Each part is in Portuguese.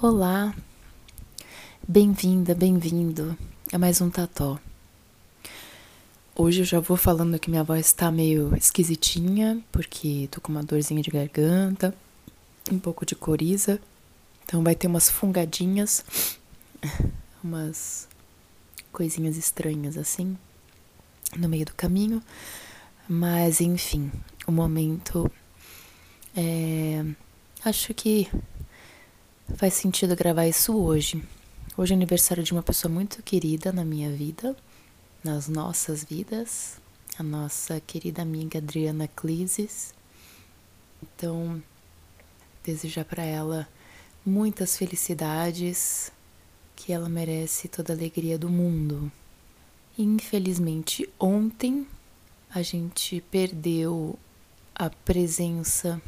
Olá, bem-vinda, bem-vindo a mais um Tató. Hoje eu já vou falando que minha voz tá meio esquisitinha, porque tô com uma dorzinha de garganta, um pouco de coriza, então vai ter umas fungadinhas, umas coisinhas estranhas assim, no meio do caminho, mas enfim, o momento é. Acho que faz sentido gravar isso hoje. Hoje é aniversário de uma pessoa muito querida na minha vida nas nossas vidas, a nossa querida amiga Adriana Clises. Então, desejar para ela muitas felicidades, que ela merece toda a alegria do mundo. Infelizmente, ontem a gente perdeu a presença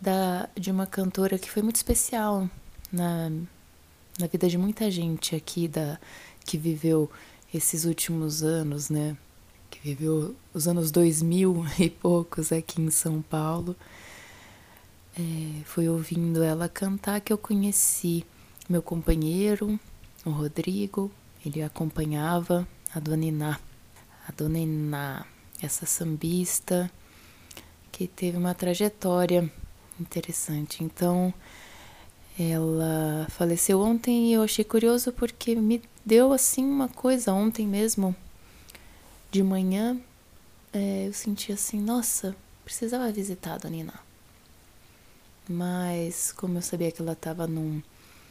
da, de uma cantora que foi muito especial na, na vida de muita gente aqui da que viveu esses últimos anos, né? Que viveu os anos 2000 e poucos aqui em São Paulo. É, foi ouvindo ela cantar que eu conheci meu companheiro, o Rodrigo. Ele acompanhava a Dona Iná, a Dona Iná, essa sambista que teve uma trajetória interessante. Então, ela faleceu ontem e eu achei curioso porque me deu assim uma coisa ontem mesmo, de manhã, é, eu senti assim, nossa, precisava visitar a Dona Iná. Mas como eu sabia que ela estava num,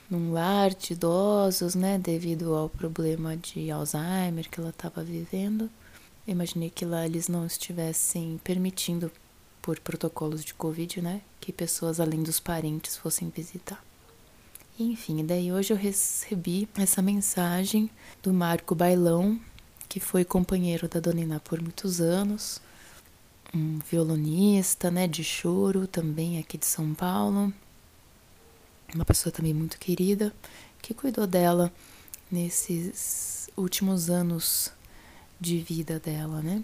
num lar de idosos, né, devido ao problema de Alzheimer que ela estava vivendo, imaginei que lá eles não estivessem permitindo, por protocolos de Covid, né, que pessoas além dos parentes fossem visitar. Enfim, daí hoje eu recebi essa mensagem do Marco Bailão, que foi companheiro da Dona Iná por muitos anos, um violonista, né, de choro também aqui de São Paulo, uma pessoa também muito querida, que cuidou dela nesses últimos anos de vida dela, né?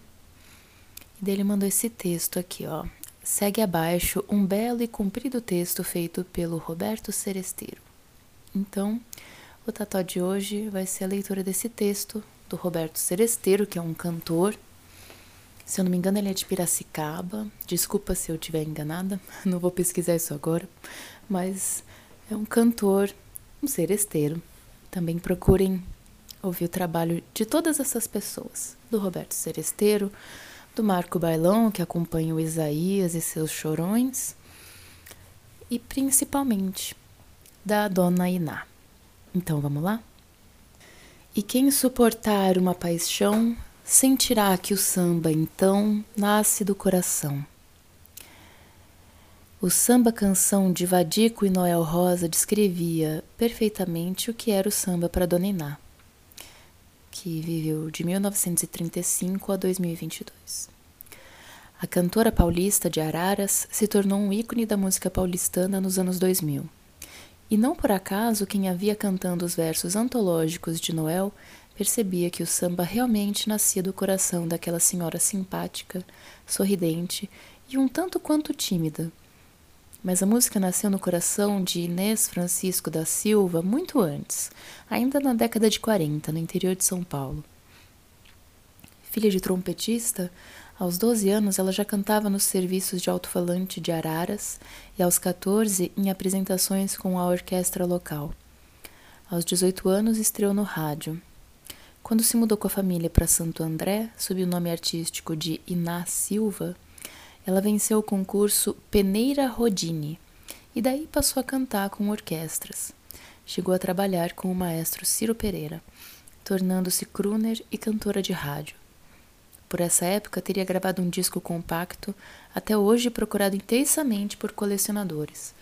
E daí ele mandou esse texto aqui, ó. Segue abaixo um belo e comprido texto feito pelo Roberto Seresteiro. Então, o tató de hoje vai ser a leitura desse texto do Roberto Seresteiro, que é um cantor. Se eu não me engano, ele é de Piracicaba. Desculpa se eu estiver enganada, não vou pesquisar isso agora. Mas é um cantor, um seresteiro. Também procurem ouvir o trabalho de todas essas pessoas: do Roberto Seresteiro, do Marco Bailão, que acompanha o Isaías e seus chorões, e principalmente da Dona Iná. Então vamos lá? E quem suportar uma paixão sentirá que o samba então nasce do coração. O samba canção de Vadico e Noel Rosa descrevia perfeitamente o que era o samba para Dona Iná, que viveu de 1935 a 2022. A cantora paulista de Araras se tornou um ícone da música paulistana nos anos 2000 e não por acaso quem havia cantando os versos antológicos de Noel percebia que o samba realmente nascia do coração daquela senhora simpática, sorridente e um tanto quanto tímida. Mas a música nasceu no coração de Inês Francisco da Silva muito antes, ainda na década de 40, no interior de São Paulo. Filha de trompetista, aos 12 anos, ela já cantava nos serviços de alto-falante de Araras e, aos 14, em apresentações com a orquestra local. Aos 18 anos, estreou no rádio. Quando se mudou com a família para Santo André, sob o nome artístico de Iná Silva, ela venceu o concurso Peneira Rodini e daí passou a cantar com orquestras. Chegou a trabalhar com o maestro Ciro Pereira, tornando-se crooner e cantora de rádio por essa época, teria gravado um disco compacto, até hoje procurado intensamente por colecionadores.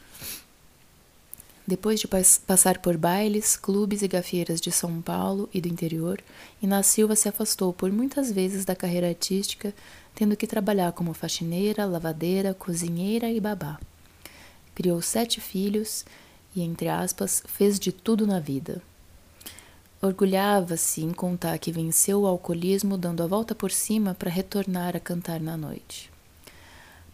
Depois de passar por bailes, clubes e gafieiras de São Paulo e do interior, Iná Silva se afastou por muitas vezes da carreira artística, tendo que trabalhar como faxineira, lavadeira, cozinheira e babá. criou sete filhos e, entre aspas, fez de tudo na vida. Orgulhava-se em contar que venceu o alcoolismo dando a volta por cima para retornar a cantar na noite.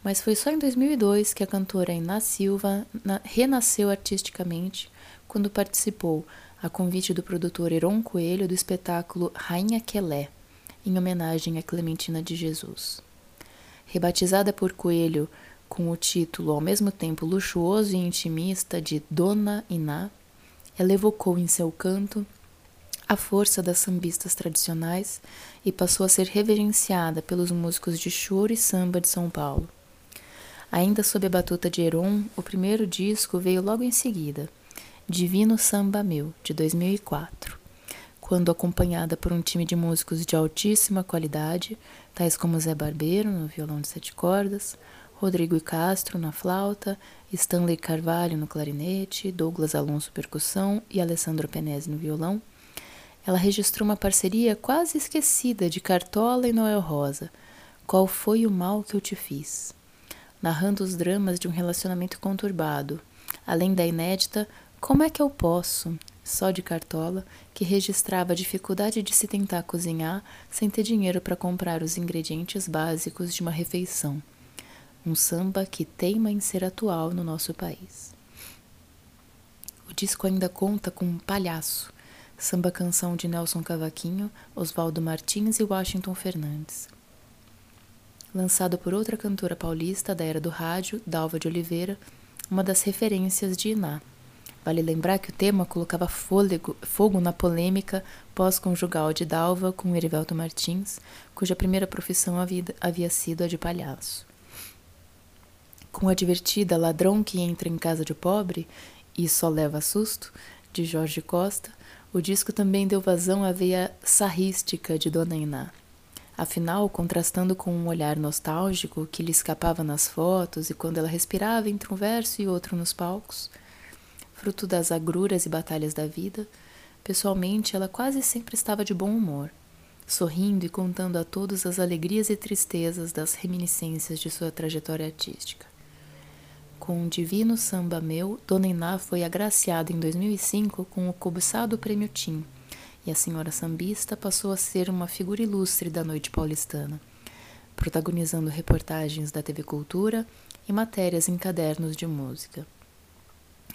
Mas foi só em 2002 que a cantora Iná Silva renasceu artisticamente quando participou, a convite do produtor Heron Coelho, do espetáculo Rainha Quelé, em homenagem a Clementina de Jesus. Rebatizada por Coelho com o título ao mesmo tempo luxuoso e intimista de Dona Iná, ela evocou em seu canto a força das sambistas tradicionais e passou a ser reverenciada pelos músicos de choro e samba de São Paulo. Ainda sob a batuta de Heron, o primeiro disco veio logo em seguida, Divino Samba Meu, de 2004, quando acompanhada por um time de músicos de altíssima qualidade, tais como Zé Barbeiro no violão de sete cordas, Rodrigo Castro na flauta, Stanley Carvalho no clarinete, Douglas Alonso percussão e Alessandro Penese no violão, ela registrou uma parceria quase esquecida de Cartola e Noel Rosa, Qual foi o mal que eu te fiz? Narrando os dramas de um relacionamento conturbado, além da inédita Como é que eu posso? Só de Cartola, que registrava a dificuldade de se tentar cozinhar sem ter dinheiro para comprar os ingredientes básicos de uma refeição. Um samba que teima em ser atual no nosso país. O disco ainda conta com um palhaço, samba canção de Nelson Cavaquinho, Oswaldo Martins e Washington Fernandes. Lançado por outra cantora paulista da era do rádio, Dalva de Oliveira, uma das referências de Iná. Vale lembrar que o tema colocava fôlego, fogo na polêmica pós-conjugal de Dalva com Erivelto Martins, cuja primeira profissão havia, havia sido a de palhaço. Com a divertida Ladrão que entra em casa de pobre e só leva susto, de Jorge Costa, o disco também deu vazão à veia sarrística de Dona Iná. Afinal, contrastando com um olhar nostálgico que lhe escapava nas fotos e quando ela respirava entre um verso e outro nos palcos, fruto das agruras e batalhas da vida, pessoalmente ela quase sempre estava de bom humor, sorrindo e contando a todos as alegrias e tristezas das reminiscências de sua trajetória artística. Com um divino samba meu, Dona Iná foi agraciada em 2005 com o cobiçado Prêmio Tim, e a senhora sambista passou a ser uma figura ilustre da noite paulistana, protagonizando reportagens da TV Cultura e matérias em cadernos de música.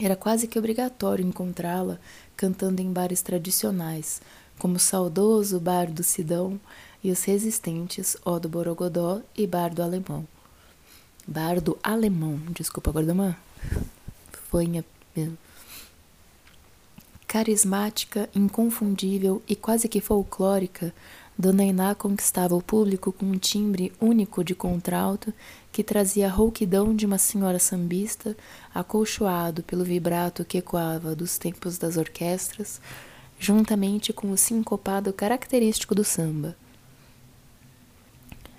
Era quase que obrigatório encontrá-la cantando em bares tradicionais, como o saudoso Bar do Sidão e os resistentes Ó do Borogodó e Bar do Alemão bardo alemão, desculpa, uma fanha mesmo. Carismática, inconfundível e quase que folclórica, Dona Iná conquistava o público com um timbre único de contralto que trazia a rouquidão de uma senhora sambista, acolchoado pelo vibrato que ecoava dos tempos das orquestras, juntamente com o sincopado característico do samba.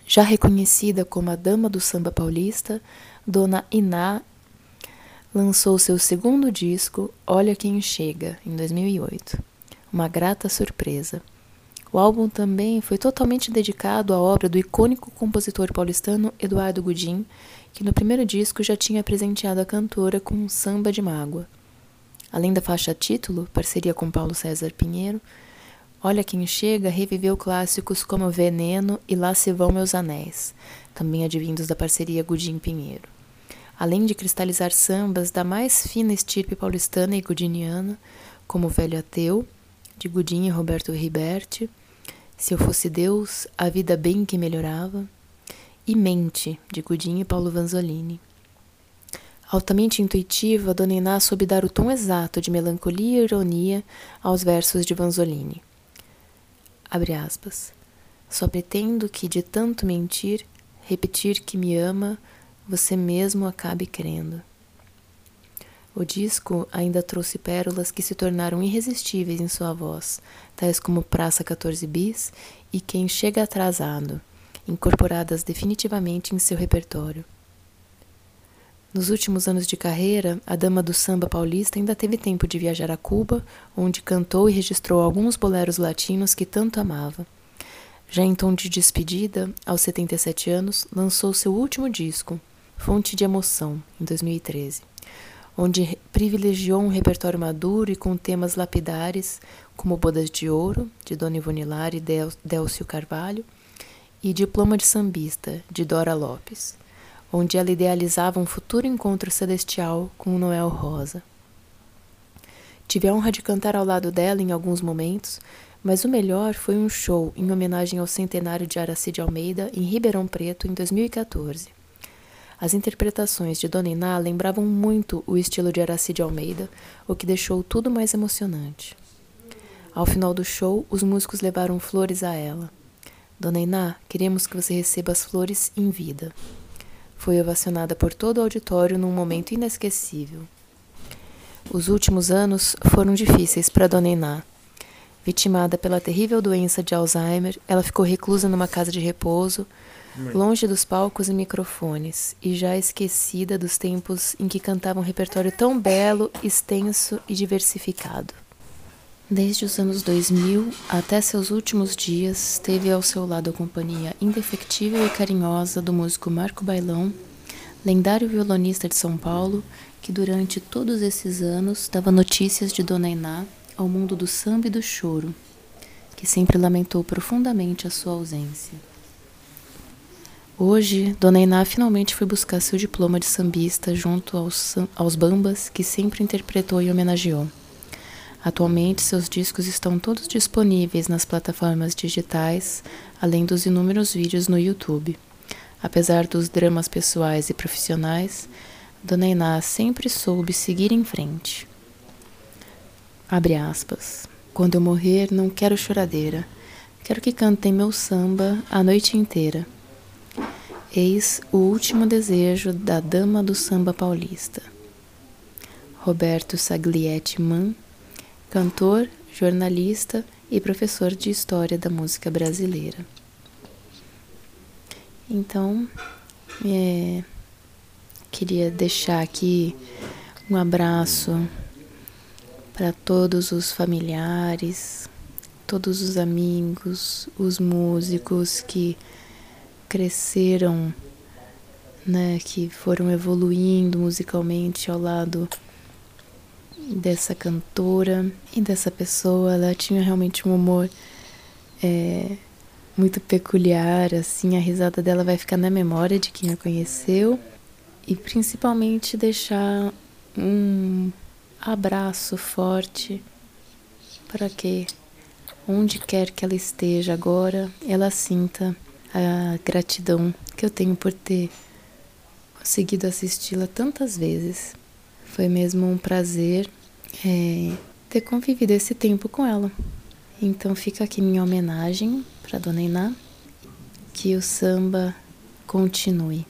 Já reconhecida como a dama do samba paulista, Dona Iná lançou seu segundo disco, Olha Quem Chega, em 2008. Uma grata surpresa. O álbum também foi totalmente dedicado à obra do icônico compositor paulistano Eduardo Gudim, que no primeiro disco já tinha presenteado a cantora com um samba de mágoa. Além da faixa título, parceria com Paulo César Pinheiro, Olha quem chega reviveu clássicos como Veneno e Lá se vão meus anéis, também advindos da parceria Gudim Pinheiro. Além de cristalizar sambas da mais fina estirpe paulistana e gudiniana, como Velho Ateu, de Gudim e Roberto Riberti, Se eu fosse Deus, A Vida Bem que Melhorava, e Mente, de Gudim e Paulo Vanzolini. Altamente intuitiva, Dona Iná soube dar o tom exato de melancolia e ironia aos versos de Vanzolini. Abre aspas. Só pretendo que, de tanto mentir, repetir que me ama, você mesmo acabe crendo. O disco ainda trouxe pérolas que se tornaram irresistíveis em sua voz, tais como Praça 14 Bis e Quem Chega Atrasado, incorporadas definitivamente em seu repertório. Nos últimos anos de carreira, a dama do samba paulista ainda teve tempo de viajar a Cuba, onde cantou e registrou alguns boleros latinos que tanto amava. Já em tom de despedida, aos 77 anos, lançou seu último disco, Fonte de Emoção, em 2013, onde privilegiou um repertório maduro e com temas lapidares, como Bodas de Ouro, de Dona Ivonilar e Délcio Carvalho, e Diploma de Sambista, de Dora Lopes, onde ela idealizava um futuro encontro celestial com Noel Rosa. Tive a honra de cantar ao lado dela em alguns momentos, mas o melhor foi um show em homenagem ao centenário de Aracide Almeida em Ribeirão Preto em 2014. As interpretações de Dona Iná lembravam muito o estilo de Aracide Almeida, o que deixou tudo mais emocionante. Ao final do show, os músicos levaram flores a ela. Dona Iná, queremos que você receba as flores em vida. Foi ovacionada por todo o auditório num momento inesquecível. Os últimos anos foram difíceis para Dona Iná. Vitimada pela terrível doença de Alzheimer, ela ficou reclusa numa casa de repouso, longe dos palcos e microfones, e já esquecida dos tempos em que cantava um repertório tão belo, extenso e diversificado. Desde os anos 2000 até seus últimos dias, teve ao seu lado a companhia indefectível e carinhosa do músico Marco Bailão, lendário violonista de São Paulo, que durante todos esses anos dava notícias de Dona Iná ao mundo do samba e do choro, que sempre lamentou profundamente a sua ausência. Hoje, Dona Iná finalmente foi buscar seu diploma de sambista junto aos, aos bambas que sempre interpretou e homenageou. Atualmente, seus discos estão todos disponíveis nas plataformas digitais, além dos inúmeros vídeos no YouTube. Apesar dos dramas pessoais e profissionais, Dona Iná sempre soube seguir em frente. Abre aspas. Quando eu morrer, não quero choradeira. Quero que cantem meu samba a noite inteira. Eis o último desejo da dama do samba paulista. Roberto Saglietti Mann cantor, jornalista e professor de História da Música Brasileira. Então, é, queria deixar aqui um abraço para todos os familiares, todos os amigos, os músicos que cresceram, né, que foram evoluindo musicalmente ao lado dessa cantora e dessa pessoa. Ela tinha realmente um humor é, muito peculiar, assim, a risada dela vai ficar na memória de quem a conheceu e principalmente deixar um abraço forte para que onde quer que ela esteja agora, ela sinta a gratidão que eu tenho por ter conseguido assisti-la tantas vezes. Foi mesmo um prazer é, ter convivido esse tempo com ela. Então fica aqui minha homenagem para Dona Iná, que o samba continue.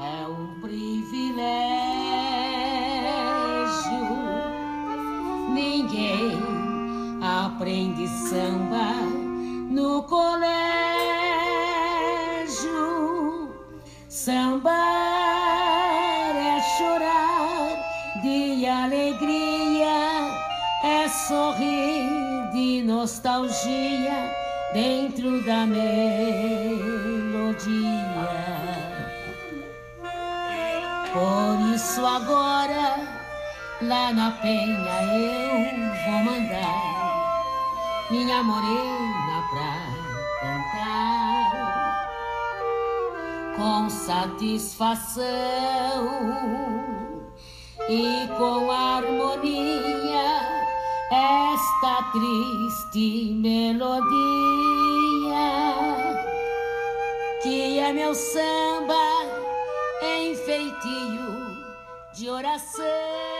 É um privilégio, ninguém aprende samba no colégio. Samba sorrir de nostalgia dentro da melodia. Por isso agora lá na penha eu vou mandar minha morena com satisfação e com harmonia esta triste melodia que é meu samba em feitio de oração.